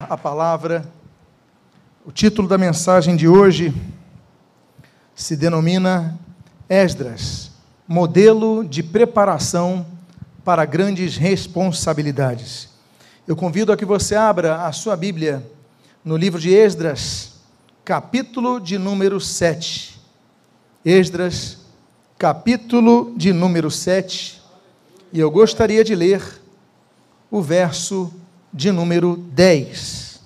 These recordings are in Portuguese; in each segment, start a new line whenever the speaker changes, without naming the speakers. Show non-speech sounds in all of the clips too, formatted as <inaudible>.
a palavra. O título da mensagem de hoje se denomina Esdras, modelo de preparação para grandes responsabilidades. Eu convido a que você abra a sua Bíblia no livro de Esdras, capítulo de número 7. Esdras, capítulo de número 7. E eu gostaria de ler o verso de número 10.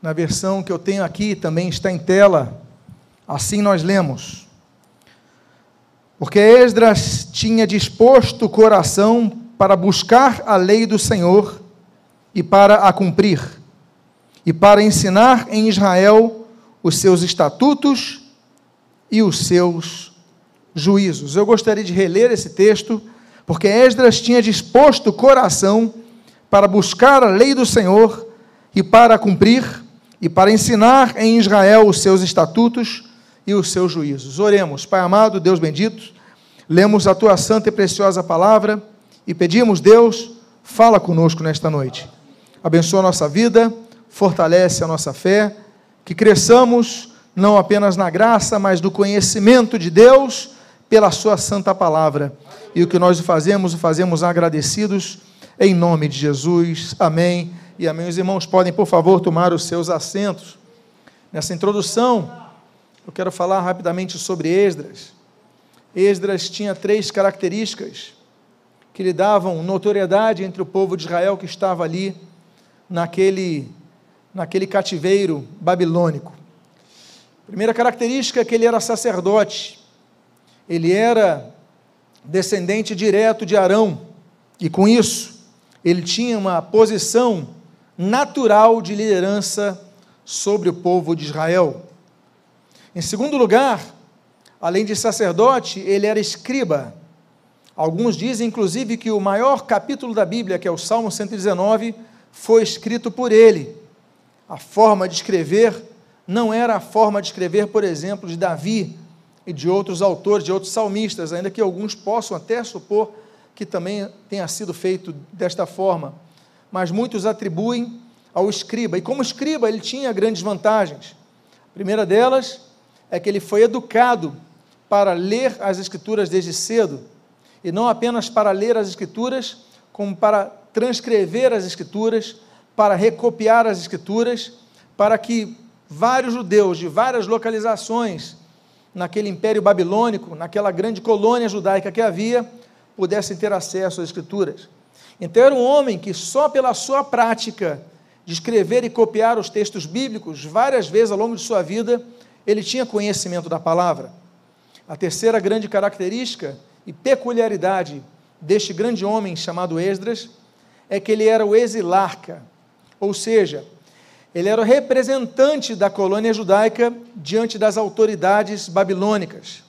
Na versão que eu tenho aqui também está em tela. Assim nós lemos. Porque Esdras tinha disposto o coração para buscar a lei do Senhor e para a cumprir, e para ensinar em Israel os seus estatutos e os seus juízos. Eu gostaria de reler esse texto porque Esdras tinha disposto o coração para buscar a lei do Senhor e para cumprir, e para ensinar em Israel os seus estatutos e os seus juízos. Oremos, Pai amado, Deus bendito, lemos a tua santa e preciosa palavra e pedimos, Deus, fala conosco nesta noite. Abençoa a nossa vida, fortalece a nossa fé, que cresçamos não apenas na graça, mas no conhecimento de Deus pela Sua santa palavra. E o que nós fazemos, o fazemos agradecidos, em nome de Jesus. Amém e amém. Os irmãos podem, por favor, tomar os seus assentos. Nessa introdução, eu quero falar rapidamente sobre Esdras. Esdras tinha três características que lhe davam notoriedade entre o povo de Israel que estava ali naquele, naquele cativeiro babilônico. Primeira característica é que ele era sacerdote. Ele era descendente direto de Arão, e com isso, ele tinha uma posição natural de liderança sobre o povo de Israel. Em segundo lugar, além de sacerdote, ele era escriba. Alguns dizem, inclusive, que o maior capítulo da Bíblia, que é o Salmo 119, foi escrito por ele. A forma de escrever não era a forma de escrever, por exemplo, de Davi, e de outros autores, de outros salmistas, ainda que alguns possam até supor que também tenha sido feito desta forma, mas muitos atribuem ao escriba. E como escriba, ele tinha grandes vantagens. A primeira delas é que ele foi educado para ler as escrituras desde cedo, e não apenas para ler as escrituras, como para transcrever as escrituras, para recopiar as escrituras, para que vários judeus de várias localizações naquele império babilônico, naquela grande colônia judaica que havia, pudessem ter acesso às Escrituras. Então, era um homem que, só pela sua prática de escrever e copiar os textos bíblicos, várias vezes ao longo de sua vida, ele tinha conhecimento da palavra. A terceira grande característica e peculiaridade deste grande homem chamado Esdras é que ele era o exilarca, ou seja, ele era o representante da colônia judaica diante das autoridades babilônicas.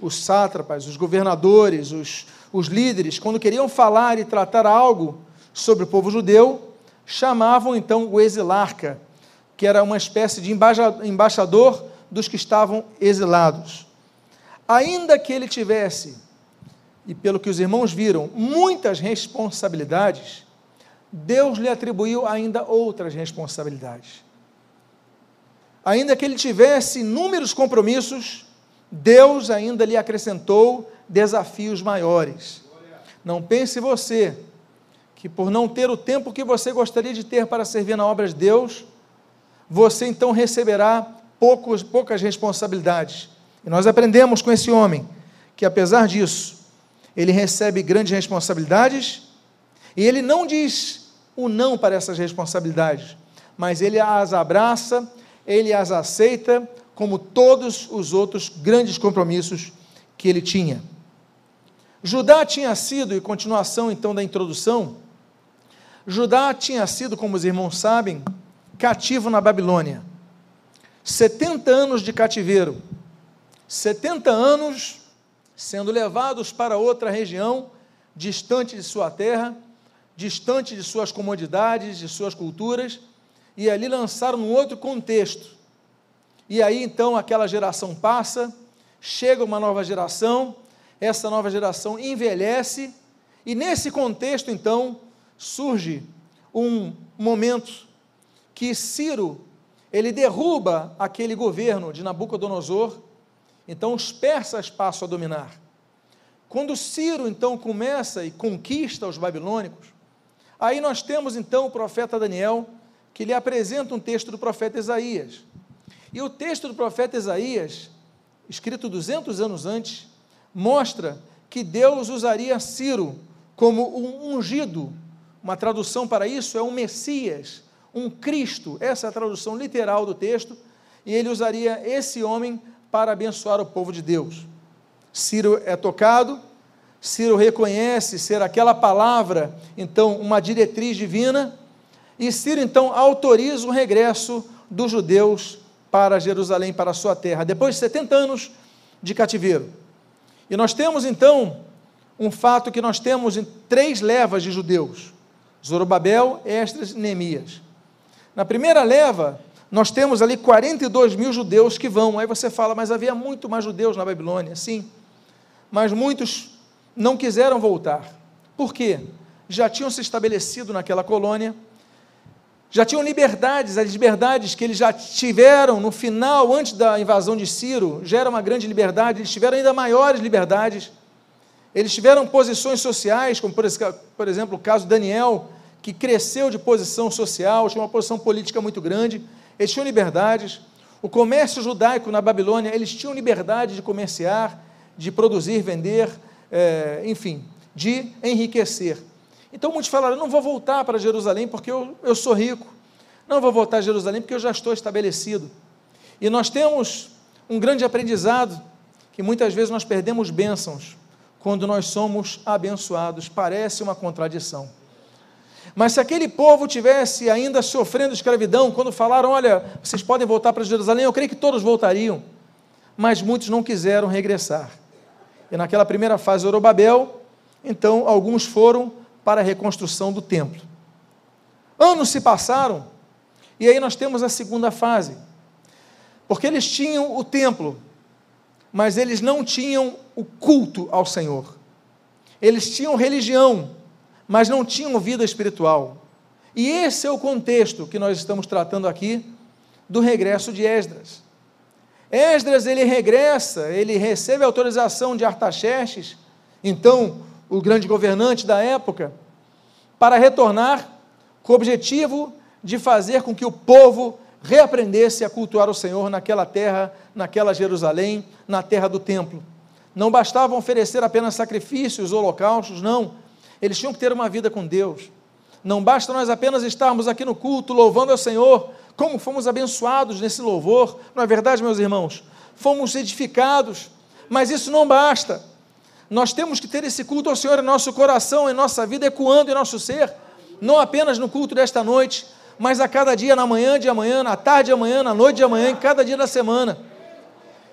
Os sátrapas, os governadores, os, os líderes, quando queriam falar e tratar algo sobre o povo judeu, chamavam então o exilarca, que era uma espécie de embaixador dos que estavam exilados. Ainda que ele tivesse, e pelo que os irmãos viram, muitas responsabilidades, Deus lhe atribuiu ainda outras responsabilidades. Ainda que ele tivesse inúmeros compromissos, Deus ainda lhe acrescentou desafios maiores. Não pense você que por não ter o tempo que você gostaria de ter para servir na obra de Deus, você então receberá poucos, poucas responsabilidades. E nós aprendemos com esse homem que, apesar disso, ele recebe grandes responsabilidades e ele não diz o não para essas responsabilidades, mas ele as abraça, ele as aceita, como todos os outros grandes compromissos que ele tinha. Judá tinha sido, e continuação então da introdução, Judá tinha sido, como os irmãos sabem, cativo na Babilônia. 70 anos de cativeiro. 70 anos sendo levados para outra região, distante de sua terra, distante de suas comodidades, de suas culturas, e ali lançaram num outro contexto. E aí então aquela geração passa, chega uma nova geração, essa nova geração envelhece, e nesse contexto então surge um momento que Ciro ele derruba aquele governo de Nabucodonosor, então os persas passam a dominar. Quando Ciro então começa e conquista os babilônicos, aí nós temos então o profeta Daniel, que lhe apresenta um texto do profeta Isaías. E o texto do profeta Isaías, escrito 200 anos antes, mostra que Deus usaria Ciro como um ungido. Uma tradução para isso é um Messias, um Cristo. Essa é a tradução literal do texto. E ele usaria esse homem para abençoar o povo de Deus. Ciro é tocado, Ciro reconhece ser aquela palavra, então, uma diretriz divina, e Ciro então autoriza o regresso dos judeus para Jerusalém, para a sua terra, depois de 70 anos de cativeiro. E nós temos então um fato que nós temos em três levas de judeus: Zorobabel, Esdras e Neemias. Na primeira leva, nós temos ali 42 mil judeus que vão. Aí você fala, mas havia muito mais judeus na Babilônia. Sim, mas muitos não quiseram voltar. Por quê? Já tinham se estabelecido naquela colônia, já tinham liberdades, as liberdades que eles já tiveram no final, antes da invasão de Ciro, já era uma grande liberdade, eles tiveram ainda maiores liberdades. Eles tiveram posições sociais, como por exemplo o caso de Daniel, que cresceu de posição social, tinha uma posição política muito grande, eles tinham liberdades. O comércio judaico na Babilônia, eles tinham liberdade de comerciar, de produzir, vender, é, enfim, de enriquecer. Então muitos falaram: não vou voltar para Jerusalém porque eu, eu sou rico. Não vou voltar a Jerusalém porque eu já estou estabelecido. E nós temos um grande aprendizado que muitas vezes nós perdemos bênçãos quando nós somos abençoados. Parece uma contradição. Mas se aquele povo tivesse ainda sofrendo escravidão, quando falaram, olha, vocês podem voltar para Jerusalém, eu creio que todos voltariam. Mas muitos não quiseram regressar. E naquela primeira fase, Orobabel, então alguns foram para a reconstrução do templo. Anos se passaram, e aí nós temos a segunda fase. Porque eles tinham o templo, mas eles não tinham o culto ao Senhor. Eles tinham religião, mas não tinham vida espiritual. E esse é o contexto que nós estamos tratando aqui do regresso de Esdras. Esdras ele regressa, ele recebe a autorização de Artaxerxes, então o grande governante da época, para retornar com o objetivo de fazer com que o povo reaprendesse a cultuar o Senhor naquela terra, naquela Jerusalém, na terra do templo. Não bastava oferecer apenas sacrifícios, holocaustos, não eles tinham que ter uma vida com Deus. Não basta nós apenas estarmos aqui no culto louvando ao Senhor, como fomos abençoados nesse louvor, não é verdade, meus irmãos? Fomos edificados, mas isso não basta. Nós temos que ter esse culto ao Senhor em nosso coração, em nossa vida, ecoando em nosso ser, não apenas no culto desta noite, mas a cada dia, na manhã de amanhã, na tarde de amanhã, na noite de amanhã, em cada dia da semana.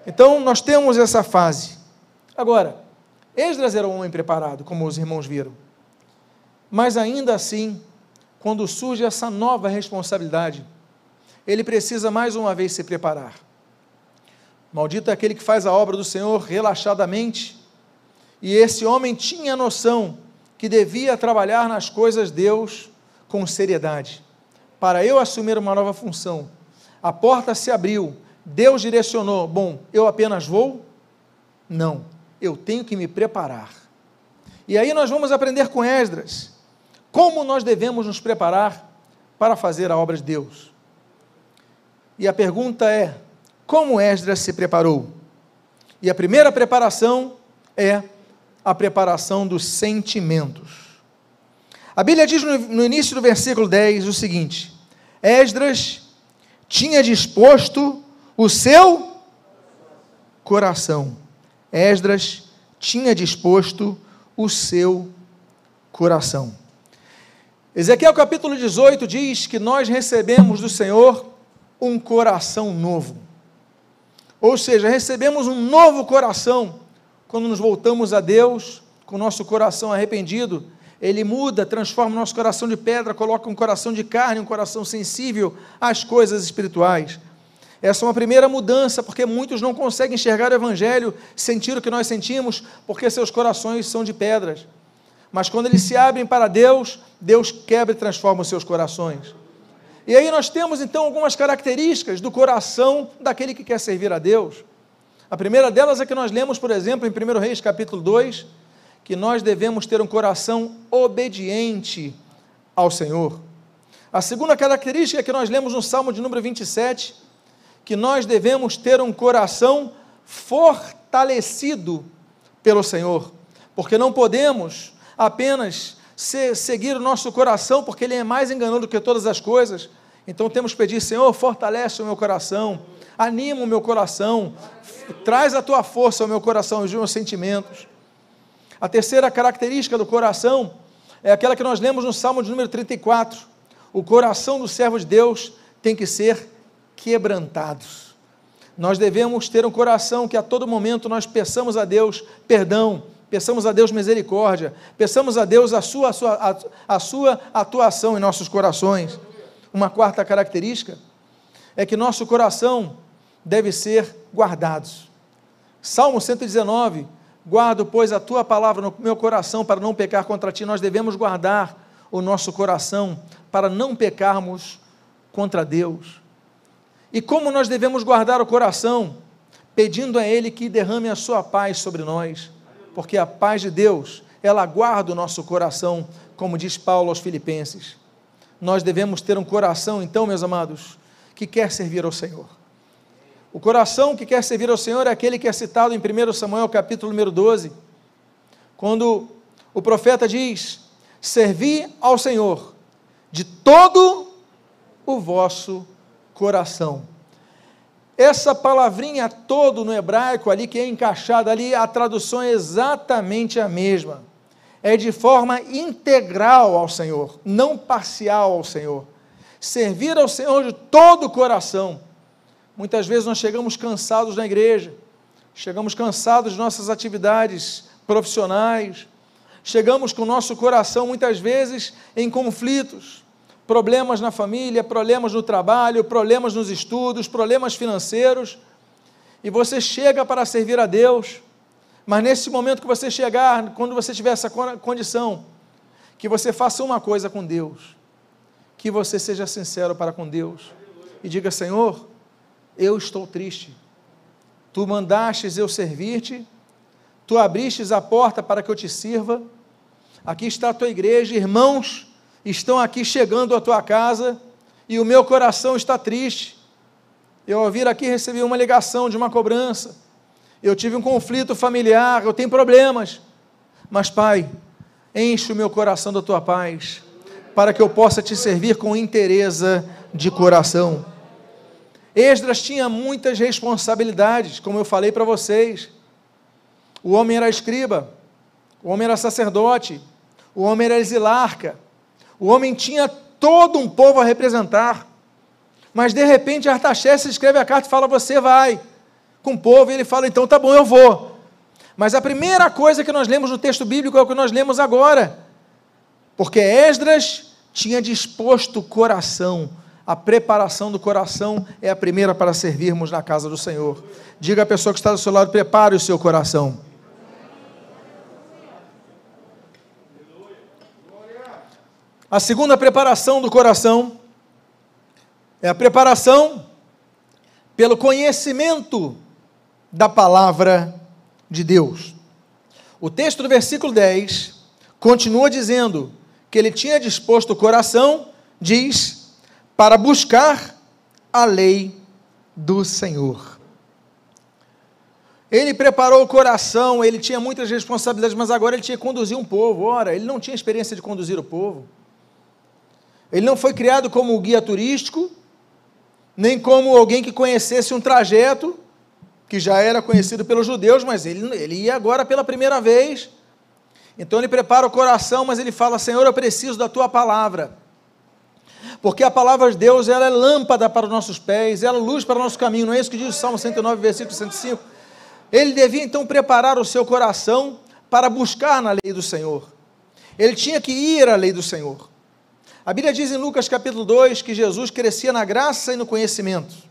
Então, nós temos essa fase. Agora, Esdras era um homem preparado, como os irmãos viram. Mas ainda assim, quando surge essa nova responsabilidade, ele precisa mais uma vez se preparar. Maldito é aquele que faz a obra do Senhor relaxadamente. E esse homem tinha noção que devia trabalhar nas coisas de Deus com seriedade. Para eu assumir uma nova função, a porta se abriu, Deus direcionou: bom, eu apenas vou? Não, eu tenho que me preparar. E aí nós vamos aprender com Esdras como nós devemos nos preparar para fazer a obra de Deus? E a pergunta é: como Esdras se preparou? E a primeira preparação é a preparação dos sentimentos. A Bíblia diz no início do versículo 10 o seguinte: Esdras tinha disposto o seu coração. Esdras tinha disposto o seu coração. Ezequiel capítulo 18 diz que nós recebemos do Senhor um coração novo. Ou seja, recebemos um novo coração quando nos voltamos a Deus com o nosso coração arrependido. Ele muda, transforma o nosso coração de pedra, coloca um coração de carne, um coração sensível às coisas espirituais. Essa é uma primeira mudança, porque muitos não conseguem enxergar o Evangelho, sentir o que nós sentimos, porque seus corações são de pedras. Mas quando eles se abrem para Deus, Deus quebra e transforma os seus corações. E aí nós temos então algumas características do coração daquele que quer servir a Deus. A primeira delas é que nós lemos, por exemplo, em 1 Reis capítulo 2, que nós devemos ter um coração obediente ao Senhor. A segunda característica é que nós lemos no Salmo de número 27, que nós devemos ter um coração fortalecido pelo Senhor, porque não podemos apenas seguir o nosso coração, porque ele é mais enganoso do que todas as coisas. Então temos que pedir, Senhor, fortalece o meu coração, anima o meu coração, traz a tua força ao meu coração, os meus sentimentos. A terceira característica do coração é aquela que nós lemos no Salmo de número 34. O coração do servo de Deus tem que ser quebrantado. Nós devemos ter um coração que a todo momento nós peçamos a Deus perdão, peçamos a Deus misericórdia, peçamos a Deus a sua, a sua, a sua atuação em nossos corações. Uma quarta característica é que nosso coração deve ser guardado. Salmo 119, guardo, pois, a tua palavra no meu coração para não pecar contra ti. Nós devemos guardar o nosso coração para não pecarmos contra Deus. E como nós devemos guardar o coração? Pedindo a Ele que derrame a sua paz sobre nós porque a paz de Deus, ela guarda o nosso coração, como diz Paulo aos Filipenses. Nós devemos ter um coração, então, meus amados, que quer servir ao Senhor. O coração que quer servir ao Senhor é aquele que é citado em 1 Samuel, capítulo número 12, quando o profeta diz: Servi ao Senhor de todo o vosso coração. Essa palavrinha todo no hebraico ali que é encaixada ali, a tradução é exatamente a mesma. É de forma integral ao Senhor, não parcial ao Senhor. Servir ao Senhor de todo o coração. Muitas vezes nós chegamos cansados na igreja, chegamos cansados de nossas atividades profissionais, chegamos com o nosso coração muitas vezes em conflitos problemas na família, problemas no trabalho, problemas nos estudos, problemas financeiros, e você chega para servir a Deus, mas nesse momento que você chegar, quando você tiver essa condição, que você faça uma coisa com Deus, que você seja sincero para com Deus. E diga: Senhor, eu estou triste, tu mandastes eu servir-te, tu abristes a porta para que eu te sirva, aqui está a tua igreja, irmãos estão aqui chegando à tua casa e o meu coração está triste. Eu ao vir aqui recebi uma ligação de uma cobrança. Eu tive um conflito familiar, eu tenho problemas. Mas, Pai, enche o meu coração da tua paz, para que eu possa te servir com interesse de coração. Esdras tinha muitas responsabilidades, como eu falei para vocês. O homem era escriba, o homem era sacerdote, o homem era exilarca, o homem tinha todo um povo a representar. Mas de repente Artaxerxes escreve a carta e fala: Você vai com o povo. E ele fala: Então tá bom, eu vou. Mas a primeira coisa que nós lemos no texto bíblico é o que nós lemos agora. Porque Esdras tinha disposto o coração. A preparação do coração é a primeira para servirmos na casa do Senhor. Diga à pessoa que está do seu lado: prepare o seu coração. A segunda preparação do coração é a preparação pelo conhecimento da palavra de Deus. O texto do versículo 10 continua dizendo que ele tinha disposto o coração, diz, para buscar a lei do Senhor. Ele preparou o coração, ele tinha muitas responsabilidades, mas agora ele tinha que conduzir um povo. Ora, ele não tinha experiência de conduzir o povo. Ele não foi criado como guia turístico, nem como alguém que conhecesse um trajeto, que já era conhecido pelos judeus, mas ele, ele ia agora pela primeira vez. Então ele prepara o coração, mas ele fala: Senhor, eu preciso da tua palavra. Porque a palavra de Deus ela é lâmpada para os nossos pés, ela é luz para o nosso caminho, não é isso que diz o Salmo 109, versículo 105? Ele devia então preparar o seu coração para buscar na lei do Senhor. Ele tinha que ir à lei do Senhor. A Bíblia diz em Lucas capítulo 2 que Jesus crescia na graça e no conhecimento.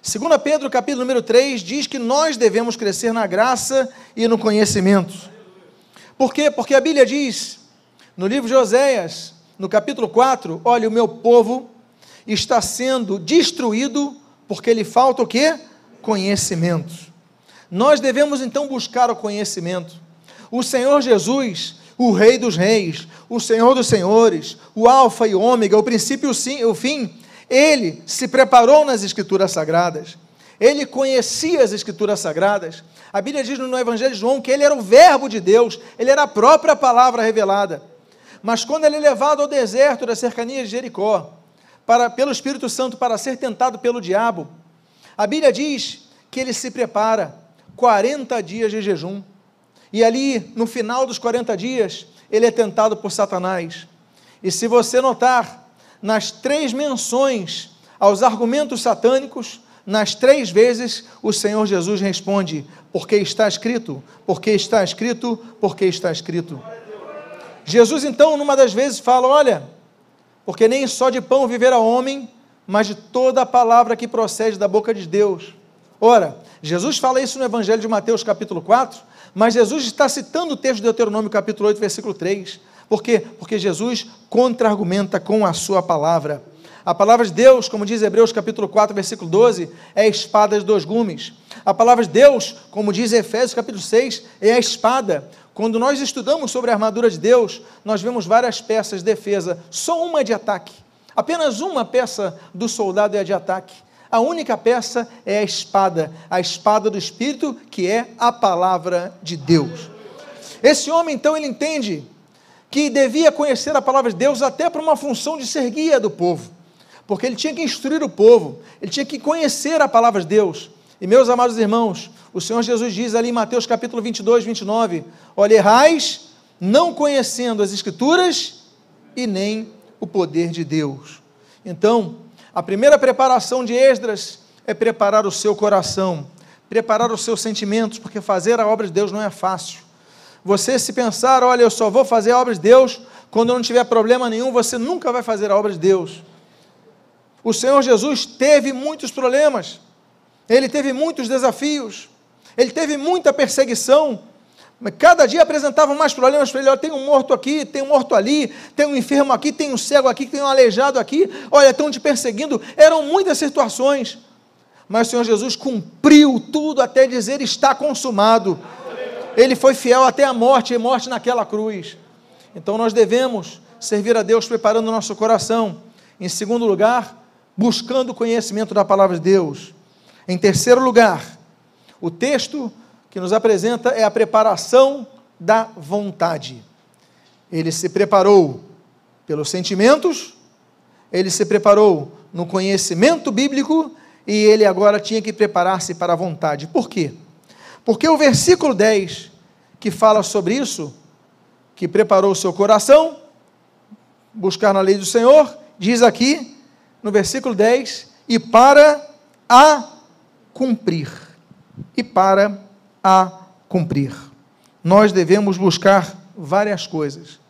Segundo Pedro capítulo número 3 diz que nós devemos crescer na graça e no conhecimento. Por quê? Porque a Bíblia diz No livro de Oséias, no capítulo 4, olha, o meu povo está sendo destruído porque lhe falta o quê? Conhecimento. Nós devemos então buscar o conhecimento. O Senhor Jesus, o Rei dos Reis, o Senhor dos Senhores, o Alfa e o Ômega, o princípio e o fim, ele se preparou nas Escrituras Sagradas. Ele conhecia as Escrituras Sagradas. A Bíblia diz no Evangelho de João que ele era o Verbo de Deus, ele era a própria palavra revelada. Mas quando ele é levado ao deserto das cercanias de Jericó, para, pelo Espírito Santo para ser tentado pelo diabo, a Bíblia diz que ele se prepara 40 dias de jejum. E ali, no final dos 40 dias, ele é tentado por Satanás. E se você notar, nas três menções aos argumentos satânicos, nas três vezes o Senhor Jesus responde: porque está escrito, porque está escrito, porque está escrito. Jesus, então, numa das vezes, fala: Olha, porque nem só de pão viverá homem, mas de toda a palavra que procede da boca de Deus. Ora, Jesus fala isso no Evangelho de Mateus, capítulo 4, mas Jesus está citando o texto de Deuteronômio, capítulo 8, versículo 3. Por quê? Porque Jesus contra-argumenta com a sua palavra. A palavra de Deus, como diz Hebreus capítulo 4, versículo 12, é a espada de dois gumes. A palavra de Deus, como diz Efésios capítulo 6, é a espada. Quando nós estudamos sobre a armadura de Deus, nós vemos várias peças de defesa, só uma de ataque. Apenas uma peça do soldado é de ataque. A única peça é a espada, a espada do Espírito, que é a palavra de Deus. Esse homem, então, ele entende que devia conhecer a palavra de Deus até para uma função de ser guia do povo porque ele tinha que instruir o povo, ele tinha que conhecer a palavra de Deus. E meus amados irmãos, o Senhor Jesus diz ali em Mateus capítulo 22, 29, olha, errais não conhecendo as Escrituras e nem o poder de Deus. Então, a primeira preparação de Esdras é preparar o seu coração, preparar os seus sentimentos, porque fazer a obra de Deus não é fácil. Você se pensar, olha, eu só vou fazer a obra de Deus quando não tiver problema nenhum, você nunca vai fazer a obra de Deus. O Senhor Jesus teve muitos problemas, ele teve muitos desafios, ele teve muita perseguição. Cada dia apresentava mais problemas para ele. Olha, tem um morto aqui, tem um morto ali, tem um enfermo aqui, tem um cego aqui, tem um aleijado aqui. Olha, estão te perseguindo. Eram muitas situações. Mas o Senhor Jesus cumpriu tudo até dizer está consumado. Ele foi fiel até a morte e morte naquela cruz. Então nós devemos servir a Deus preparando o nosso coração. Em segundo lugar, buscando o conhecimento da palavra de Deus. Em terceiro lugar, o texto que nos apresenta é a preparação da vontade. Ele se preparou pelos sentimentos, ele se preparou no conhecimento bíblico e ele agora tinha que preparar-se para a vontade. Por quê? Porque o versículo 10, que fala sobre isso, que preparou o seu coração, buscar na lei do Senhor, diz aqui no versículo 10, e para a cumprir. E para a cumprir. Nós devemos buscar várias coisas.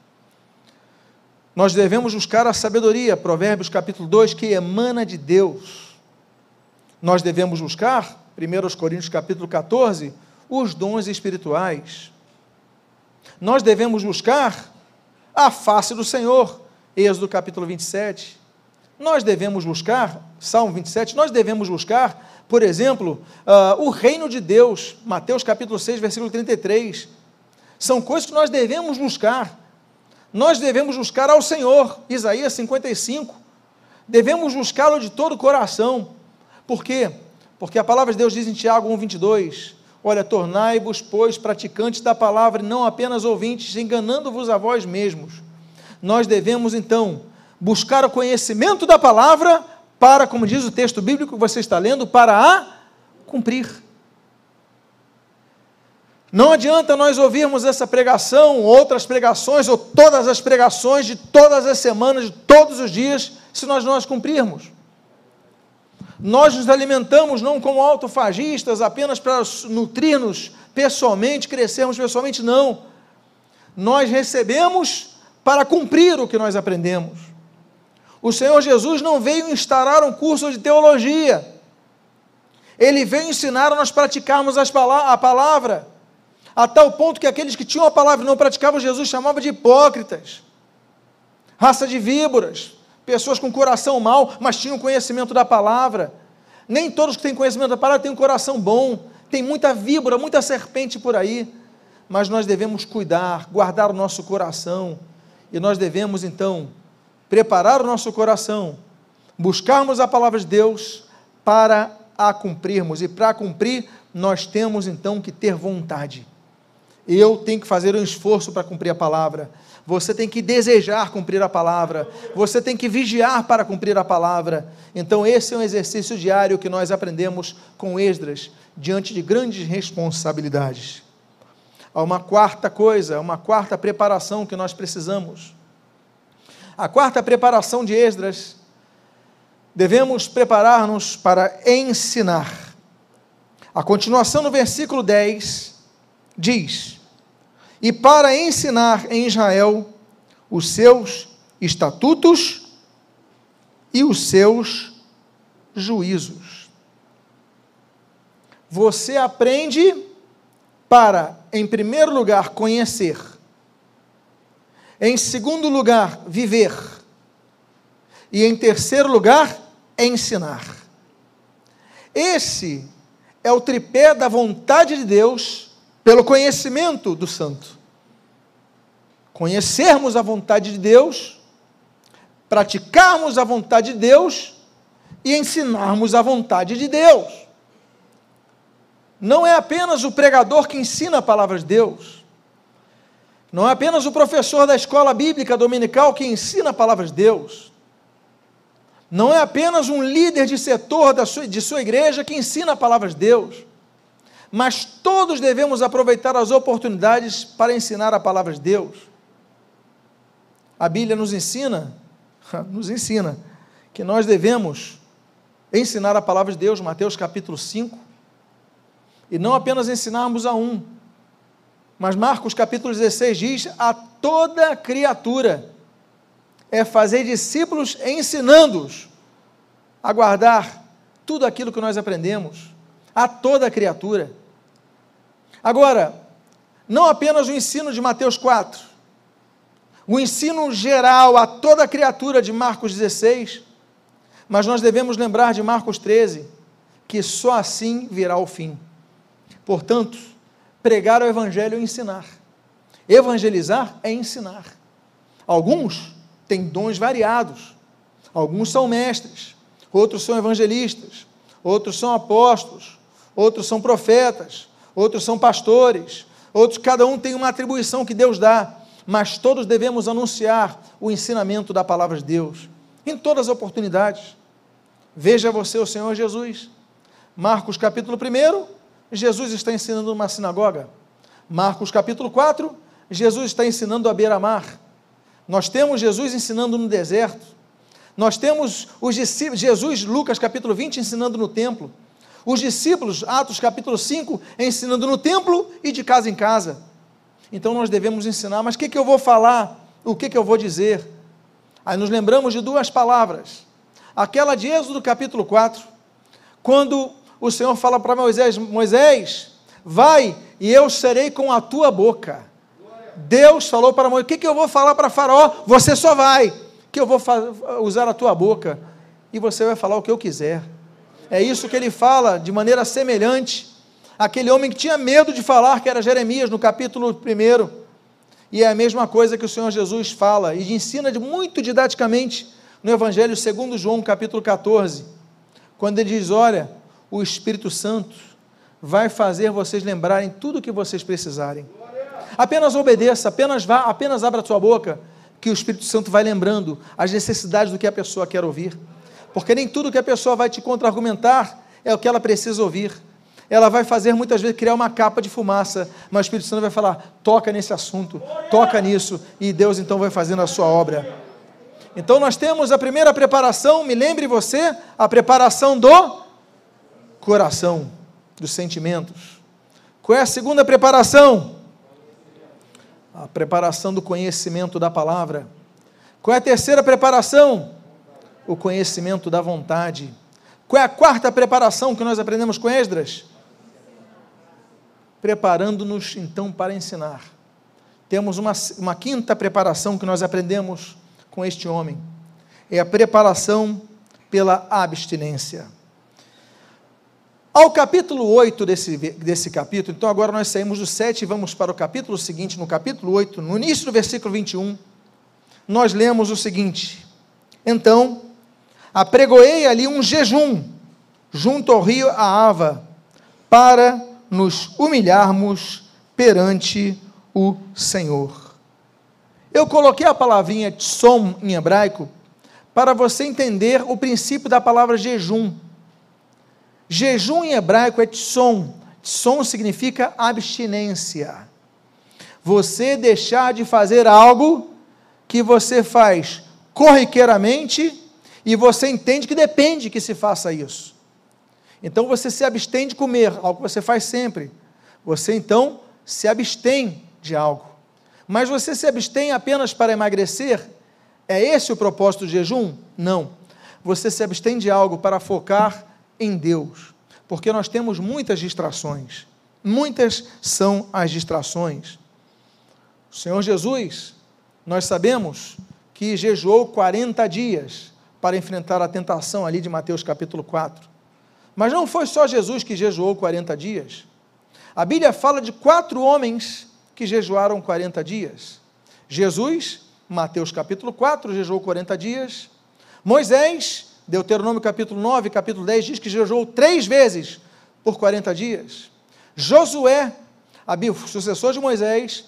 Nós devemos buscar a sabedoria, Provérbios capítulo 2, que emana de Deus. Nós devemos buscar, 1 Coríntios capítulo 14, os dons espirituais. Nós devemos buscar a face do Senhor, Êxodo capítulo 27 nós devemos buscar, Salmo 27, nós devemos buscar, por exemplo, uh, o reino de Deus, Mateus capítulo 6, versículo 33. São coisas que nós devemos buscar. Nós devemos buscar ao Senhor, Isaías 55. Devemos buscá-lo de todo o coração. Por quê? Porque a palavra de Deus diz em Tiago 1, 22, Olha, tornai-vos, pois, praticantes da palavra, e não apenas ouvintes, enganando-vos a vós mesmos. Nós devemos, então, buscar o conhecimento da palavra para, como diz o texto bíblico que você está lendo, para a cumprir. Não adianta nós ouvirmos essa pregação, outras pregações, ou todas as pregações de todas as semanas, de todos os dias, se nós não as cumprirmos. Nós nos alimentamos não como autofagistas, apenas para nutrir-nos pessoalmente, crescermos pessoalmente, não. Nós recebemos para cumprir o que nós aprendemos. O Senhor Jesus não veio instaurar um curso de teologia. Ele veio ensinar a nós praticarmos a palavra, a tal ponto que aqueles que tinham a palavra e não praticavam Jesus chamavam de hipócritas. raça de víboras, pessoas com coração mau, mas tinham conhecimento da palavra. Nem todos que têm conhecimento da palavra têm um coração bom. Tem muita víbora, muita serpente por aí. Mas nós devemos cuidar, guardar o nosso coração. E nós devemos, então, preparar o nosso coração, buscarmos a palavra de Deus para a cumprirmos. E para cumprir, nós temos então que ter vontade. Eu tenho que fazer um esforço para cumprir a palavra. Você tem que desejar cumprir a palavra. Você tem que vigiar para cumprir a palavra. Então, esse é um exercício diário que nós aprendemos com Esdras, diante de grandes responsabilidades. Há uma quarta coisa, uma quarta preparação que nós precisamos. A quarta preparação de Esdras, devemos preparar-nos para ensinar. A continuação no versículo 10 diz: e para ensinar em Israel os seus estatutos e os seus juízos. Você aprende para, em primeiro lugar, conhecer, em segundo lugar, viver, e em terceiro lugar, ensinar. Esse é o tripé da vontade de Deus pelo conhecimento do santo. Conhecermos a vontade de Deus, praticarmos a vontade de Deus e ensinarmos a vontade de Deus. Não é apenas o pregador que ensina a palavra de Deus. Não é apenas o professor da escola bíblica dominical que ensina a palavra de Deus. Não é apenas um líder de setor da sua, de sua igreja que ensina a palavra de Deus mas todos devemos aproveitar as oportunidades para ensinar a palavra de Deus. A Bíblia nos ensina, <laughs> nos ensina, que nós devemos ensinar a palavra de Deus, Mateus capítulo 5, e não apenas ensinarmos a um, mas Marcos capítulo 16 diz: a toda criatura é fazer discípulos ensinando-os a guardar tudo aquilo que nós aprendemos a toda criatura. Agora, não apenas o ensino de Mateus 4, o ensino geral a toda criatura de Marcos 16, mas nós devemos lembrar de Marcos 13, que só assim virá o fim. Portanto, pregar o Evangelho é ensinar. Evangelizar é ensinar. Alguns têm dons variados. Alguns são mestres, outros são evangelistas, outros são apóstolos, outros são profetas, outros são pastores, outros, cada um tem uma atribuição que Deus dá, mas todos devemos anunciar o ensinamento da palavra de Deus, em todas as oportunidades. Veja você o Senhor Jesus. Marcos capítulo 1, Jesus está ensinando numa sinagoga. Marcos capítulo 4, Jesus está ensinando à beira-mar. Nós temos Jesus ensinando no deserto. Nós temos os discípulos, Jesus, Lucas capítulo 20, ensinando no templo os discípulos, Atos capítulo 5, ensinando no templo e de casa em casa. Então nós devemos ensinar, mas o que, que eu vou falar? O que, que eu vou dizer? Aí nos lembramos de duas palavras. Aquela de Êxodo capítulo 4, quando o Senhor fala para Moisés: Moisés, vai e eu serei com a tua boca. Deus falou para Moisés: O que, que eu vou falar para Faraó? Você só vai, que eu vou usar a tua boca e você vai falar o que eu quiser. É isso que ele fala de maneira semelhante àquele homem que tinha medo de falar, que era Jeremias, no capítulo 1. E é a mesma coisa que o Senhor Jesus fala e ensina muito didaticamente no Evangelho segundo João, capítulo 14, quando ele diz: Olha, o Espírito Santo vai fazer vocês lembrarem tudo o que vocês precisarem. Apenas obedeça, apenas vá, apenas abra a sua boca, que o Espírito Santo vai lembrando as necessidades do que a pessoa quer ouvir porque nem tudo que a pessoa vai te contra-argumentar é o que ela precisa ouvir. Ela vai fazer muitas vezes criar uma capa de fumaça, mas o Espírito Santo vai falar: toca nesse assunto, toca nisso, e Deus então vai fazendo a sua obra. Então nós temos a primeira preparação, me lembre você, a preparação do coração, dos sentimentos. Qual é a segunda preparação? A preparação do conhecimento da palavra. Qual é a terceira preparação? O conhecimento da vontade. Qual é a quarta preparação que nós aprendemos com Esdras? Preparando-nos então para ensinar. Temos uma, uma quinta preparação que nós aprendemos com este homem. É a preparação pela abstinência. Ao capítulo 8 desse, desse capítulo, então agora nós saímos do 7 e vamos para o capítulo seguinte, no capítulo 8, no início do versículo 21, nós lemos o seguinte: Então, apregoei ali um jejum junto ao rio Aava, para nos humilharmos perante o Senhor. Eu coloquei a palavrinha som em hebraico para você entender o princípio da palavra jejum. Jejum em hebraico é tsom. Tsom significa abstinência. Você deixar de fazer algo que você faz corriqueiramente e você entende que depende que se faça isso. Então você se abstém de comer, algo que você faz sempre. Você então se abstém de algo. Mas você se abstém apenas para emagrecer? É esse o propósito do jejum? Não. Você se abstém de algo para focar em Deus. Porque nós temos muitas distrações. Muitas são as distrações. O Senhor Jesus, nós sabemos que jejuou 40 dias para enfrentar a tentação ali de Mateus capítulo 4. Mas não foi só Jesus que jejuou 40 dias. A Bíblia fala de quatro homens que jejuaram 40 dias. Jesus, Mateus capítulo 4, jejuou 40 dias. Moisés, Deuteronômio capítulo 9, capítulo 10, diz que jejuou três vezes por 40 dias. Josué, o sucessor de Moisés,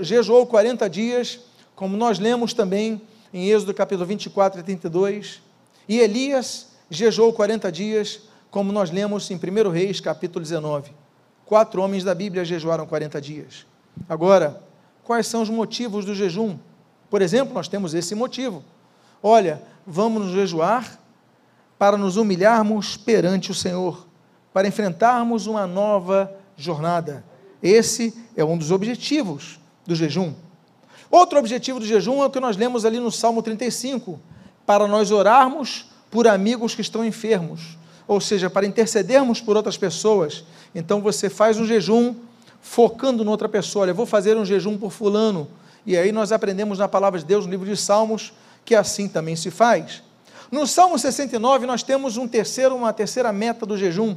jejuou 40 dias, como nós lemos também em Êxodo capítulo 24 e 32. E Elias jejuou 40 dias, como nós lemos em 1 Reis, capítulo 19. Quatro homens da Bíblia jejuaram 40 dias. Agora, quais são os motivos do jejum? Por exemplo, nós temos esse motivo. Olha, vamos nos jejuar para nos humilharmos perante o Senhor, para enfrentarmos uma nova jornada. Esse é um dos objetivos do jejum. Outro objetivo do jejum é o que nós lemos ali no Salmo 35, para nós orarmos por amigos que estão enfermos ou seja, para intercedermos por outras pessoas. Então você faz um jejum focando noutra pessoa. Olha, vou fazer um jejum por fulano. E aí nós aprendemos na palavra de Deus, no livro de Salmos, que assim também se faz. No Salmo 69 nós temos um terceiro, uma terceira meta do jejum.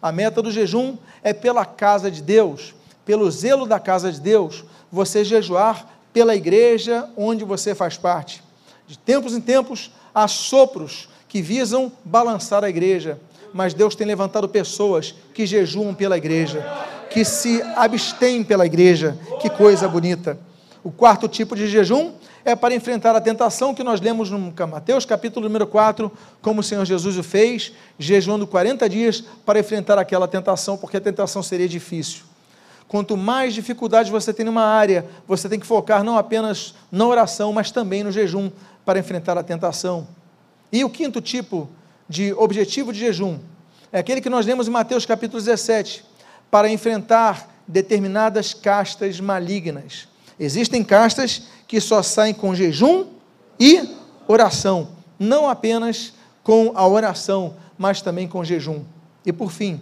A meta do jejum é pela casa de Deus, pelo zelo da casa de Deus, você jejuar pela igreja onde você faz parte. De tempos em tempos, há sopros que visam balançar a igreja, mas Deus tem levantado pessoas que jejuam pela igreja, que se abstêm pela igreja. Que coisa bonita. O quarto tipo de jejum é para enfrentar a tentação que nós lemos no Mateus capítulo número 4, como o Senhor Jesus o fez, jejuando 40 dias para enfrentar aquela tentação, porque a tentação seria difícil. Quanto mais dificuldades você tem numa área, você tem que focar não apenas na oração, mas também no jejum para enfrentar a tentação. E o quinto tipo de objetivo de jejum é aquele que nós lemos em Mateus capítulo 17, para enfrentar determinadas castas malignas. Existem castas que só saem com jejum e oração, não apenas com a oração, mas também com jejum. E por fim,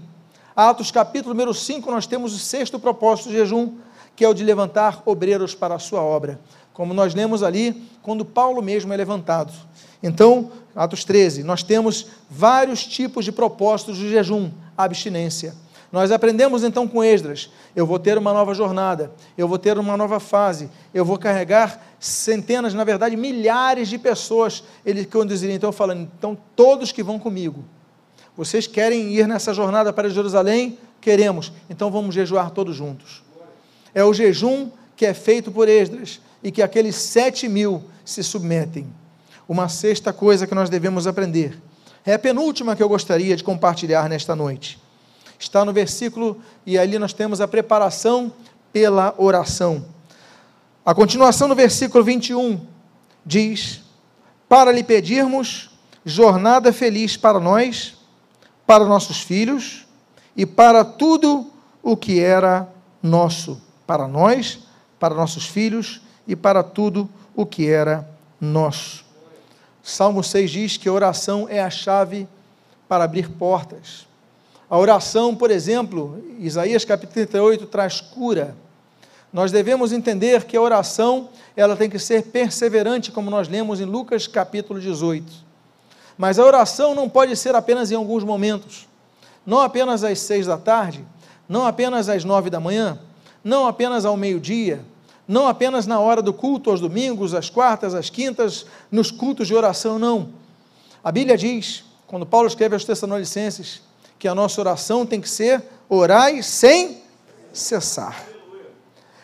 Atos capítulo número 5, nós temos o sexto propósito de jejum, que é o de levantar obreiros para a sua obra. Como nós lemos ali, quando Paulo mesmo é levantado. Então, Atos 13, nós temos vários tipos de propósitos de jejum, abstinência. Nós aprendemos então com Esdras: eu vou ter uma nova jornada, eu vou ter uma nova fase, eu vou carregar centenas, na verdade milhares de pessoas. Ele conduziria então falando: então todos que vão comigo, vocês querem ir nessa jornada para Jerusalém? Queremos, então vamos jejuar todos juntos. É o jejum que é feito por Esdras e que aqueles sete mil se submetem uma sexta coisa que nós devemos aprender. É a penúltima que eu gostaria de compartilhar nesta noite. Está no versículo, e ali nós temos a preparação pela oração. A continuação no versículo 21 diz: Para lhe pedirmos jornada feliz para nós, para nossos filhos e para tudo o que era nosso, para nós, para nossos filhos e para tudo o que era nosso. Salmo 6 diz que a oração é a chave para abrir portas. A oração, por exemplo, Isaías capítulo 38 traz cura. Nós devemos entender que a oração, ela tem que ser perseverante, como nós lemos em Lucas capítulo 18. Mas a oração não pode ser apenas em alguns momentos, não apenas às seis da tarde, não apenas às nove da manhã, não apenas ao meio-dia, não apenas na hora do culto, aos domingos, às quartas, às quintas, nos cultos de oração, não. A Bíblia diz, quando Paulo escreve aos Tessalonicenses, que a nossa oração tem que ser orai sem cessar.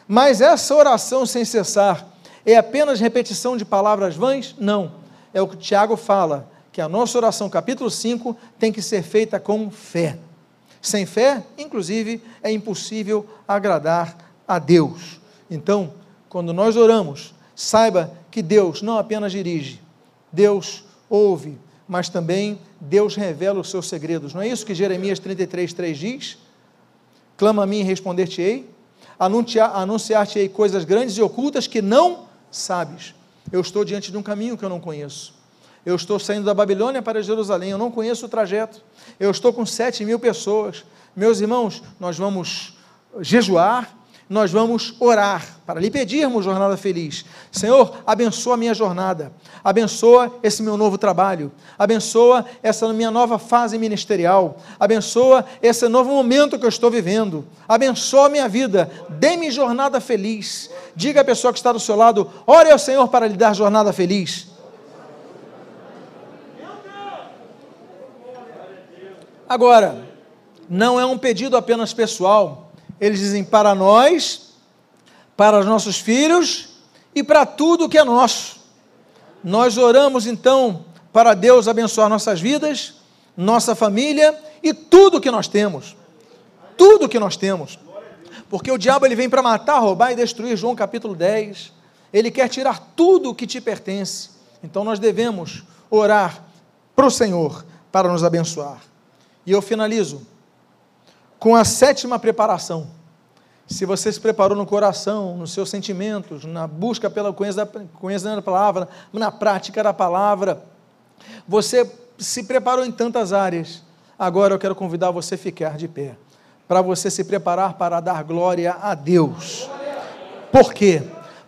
Mas essa oração sem cessar é apenas repetição de palavras vãs? Não. É o que Tiago fala, que a nossa oração, capítulo 5, tem que ser feita com fé. Sem fé, inclusive, é impossível agradar a Deus. Então, quando nós oramos, saiba que Deus não apenas dirige, Deus ouve, mas também Deus revela os seus segredos. Não é isso que Jeremias 33, 3 diz? Clama a mim e responder-te-ei anunciar-te-ei coisas grandes e ocultas que não sabes. Eu estou diante de um caminho que eu não conheço. Eu estou saindo da Babilônia para Jerusalém, eu não conheço o trajeto. Eu estou com sete mil pessoas. Meus irmãos, nós vamos jejuar, nós vamos orar para lhe pedirmos jornada feliz. Senhor, abençoa a minha jornada, abençoa esse meu novo trabalho, abençoa essa minha nova fase ministerial, abençoa esse novo momento que eu estou vivendo, abençoa a minha vida, dê-me jornada feliz. Diga à pessoa que está do seu lado: ore ao Senhor para lhe dar jornada feliz. Agora, não é um pedido apenas pessoal eles dizem para nós, para os nossos filhos e para tudo que é nosso. Nós oramos então para Deus abençoar nossas vidas, nossa família e tudo que nós temos. Tudo que nós temos. Porque o diabo ele vem para matar, roubar e destruir, João capítulo 10. Ele quer tirar tudo o que te pertence. Então nós devemos orar para o Senhor para nos abençoar. E eu finalizo com a sétima preparação. Se você se preparou no coração, nos seus sentimentos, na busca pela conhecimento da palavra, na prática da palavra, você se preparou em tantas áreas. Agora eu quero convidar você a ficar de pé, para você se preparar para dar glória a Deus. Por quê?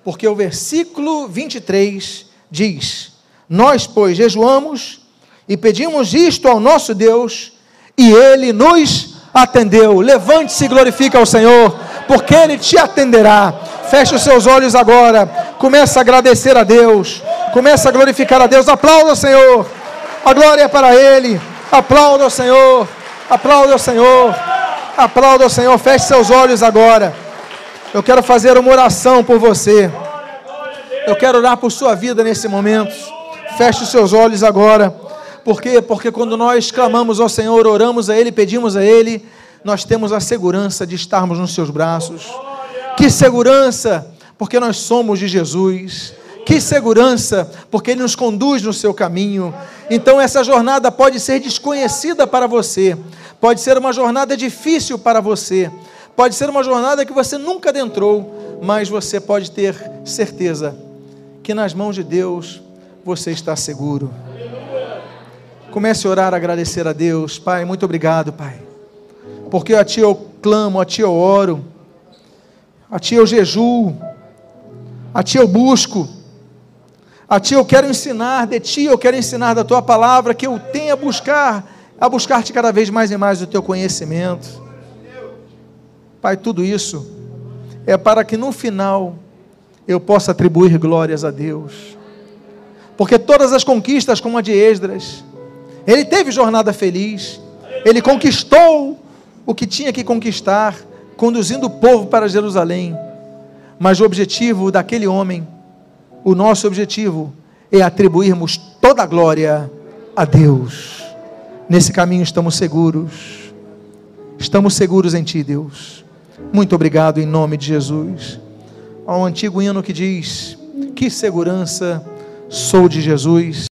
Porque o versículo 23 diz: Nós, pois, jejuamos e pedimos isto ao nosso Deus, e ele nos atendeu. Levante-se e glorifique ao Senhor, porque Ele te atenderá. Feche os seus olhos agora. Comece a agradecer a Deus. Comece a glorificar a Deus. Aplauda o Senhor. A glória é para Ele. Aplauda o Senhor. Aplauda o Senhor. Aplauda o Senhor. Feche seus olhos agora. Eu quero fazer uma oração por você. Eu quero orar por sua vida nesse momento. Feche os seus olhos agora. Por quê? Porque quando nós clamamos ao Senhor, oramos a Ele, pedimos a Ele, nós temos a segurança de estarmos nos seus braços. Que segurança, porque nós somos de Jesus. Que segurança, porque Ele nos conduz no seu caminho. Então, essa jornada pode ser desconhecida para você, pode ser uma jornada difícil para você, pode ser uma jornada que você nunca adentrou, mas você pode ter certeza que nas mãos de Deus você está seguro. Comece a orar, a agradecer a Deus. Pai, muito obrigado, Pai. Porque a Ti eu clamo, a Ti eu oro, a Ti eu jejuo, a Ti eu busco, a Ti eu quero ensinar, de Ti eu quero ensinar da Tua palavra, que eu tenha a buscar, a buscar-te cada vez mais e mais o Teu conhecimento. Pai, tudo isso é para que no final eu possa atribuir glórias a Deus. Porque todas as conquistas, como a de Esdras, ele teve jornada feliz. Ele conquistou o que tinha que conquistar, conduzindo o povo para Jerusalém. Mas o objetivo daquele homem, o nosso objetivo, é atribuirmos toda a glória a Deus. Nesse caminho estamos seguros. Estamos seguros em Ti, Deus. Muito obrigado em nome de Jesus. Há um antigo hino que diz: Que segurança sou de Jesus.